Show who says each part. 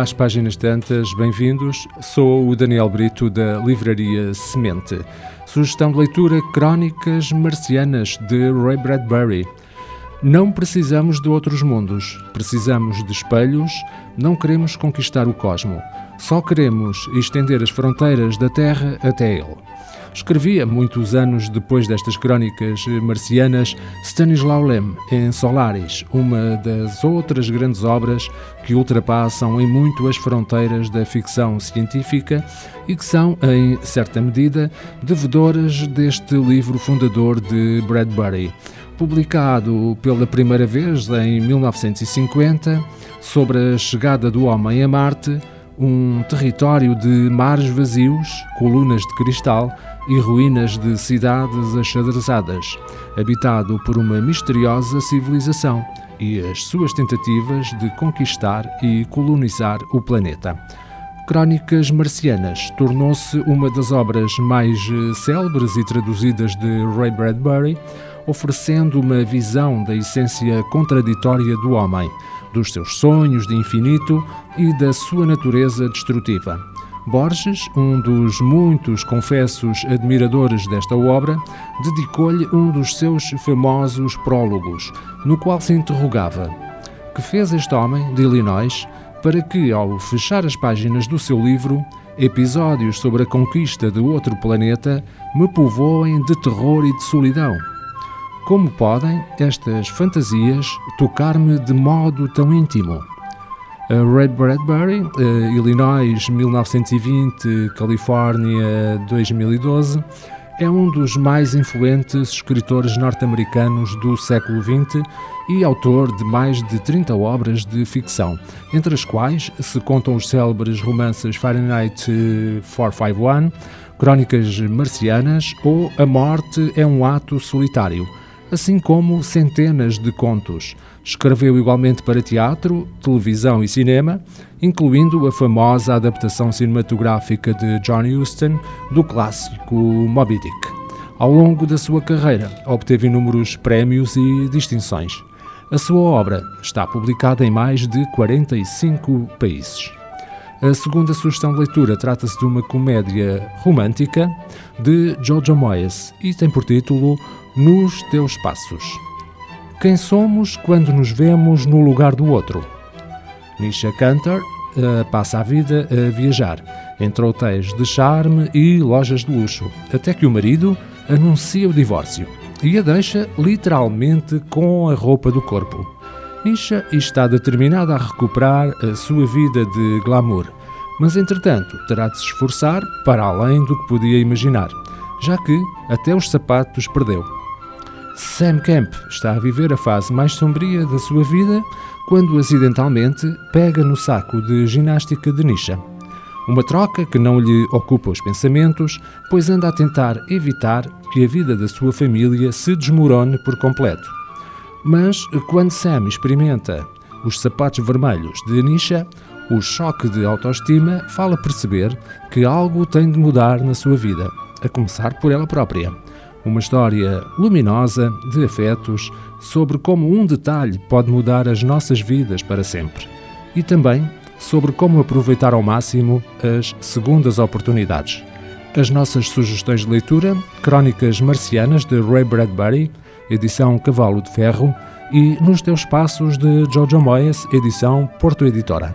Speaker 1: às páginas tantas, bem-vindos. Sou o Daniel Brito da Livraria Semente. Sugestão de leitura Crónicas Marcianas de Ray Bradbury. Não precisamos de outros mundos, precisamos de espelhos, não queremos conquistar o cosmo, só queremos estender as fronteiras da Terra até ele. Escrevia, muitos anos depois destas crónicas marcianas, Stanislaw Lem, em Solaris, uma das outras grandes obras que ultrapassam em muito as fronteiras da ficção científica e que são, em certa medida, devedoras deste livro fundador de Bradbury. Publicado pela primeira vez em 1950, sobre a chegada do homem a Marte, um território de mares vazios, colunas de cristal e ruínas de cidades achadrezadas, habitado por uma misteriosa civilização e as suas tentativas de conquistar e colonizar o planeta. Crónicas Marcianas tornou-se uma das obras mais eh, célebres e traduzidas de Ray Bradbury, oferecendo uma visão da essência contraditória do homem, dos seus sonhos de infinito e da sua natureza destrutiva. Borges, um dos muitos confessos admiradores desta obra, dedicou-lhe um dos seus famosos prólogos, no qual se interrogava: Que fez este homem de Illinois para que, ao fechar as páginas do seu livro, episódios sobre a conquista de outro planeta me povoem de terror e de solidão? Como podem estas fantasias tocar-me de modo tão íntimo? Ray Bradbury, uh, Illinois 1920, Califórnia 2012, é um dos mais influentes escritores norte-americanos do século XX e autor de mais de 30 obras de ficção, entre as quais se contam os célebres romances Fahrenheit 451, Crônicas Marcianas ou A Morte é um Ato Solitário, assim como centenas de contos. Escreveu igualmente para teatro, televisão e cinema, incluindo a famosa adaptação cinematográfica de John Huston do clássico Moby Dick. Ao longo da sua carreira, obteve inúmeros prémios e distinções. A sua obra está publicada em mais de 45 países. A segunda sugestão de leitura trata-se de uma comédia romântica de Jojo Moyes e tem por título Nos Teus Passos. Quem somos quando nos vemos no lugar do outro? Nisha Cantor uh, passa a vida a viajar entre hotéis de charme e lojas de luxo, até que o marido anuncia o divórcio e a deixa literalmente com a roupa do corpo. Nisha está determinada a recuperar a sua vida de glamour, mas entretanto terá de se esforçar para além do que podia imaginar, já que até os sapatos perdeu. Sam Camp está a viver a fase mais sombria da sua vida quando acidentalmente pega no saco de ginástica de Nisha. Uma troca que não lhe ocupa os pensamentos, pois anda a tentar evitar que a vida da sua família se desmorone por completo. Mas quando Sam experimenta os sapatos vermelhos de Nisha, o choque de autoestima fala perceber que algo tem de mudar na sua vida, a começar por ela própria. Uma história luminosa de afetos sobre como um detalhe pode mudar as nossas vidas para sempre. E também sobre como aproveitar ao máximo as segundas oportunidades. As nossas sugestões de leitura: Crónicas Marcianas de Ray Bradbury, edição Cavalo de Ferro, e Nos Teus Passos de Jojo Moyes, edição Porto Editora.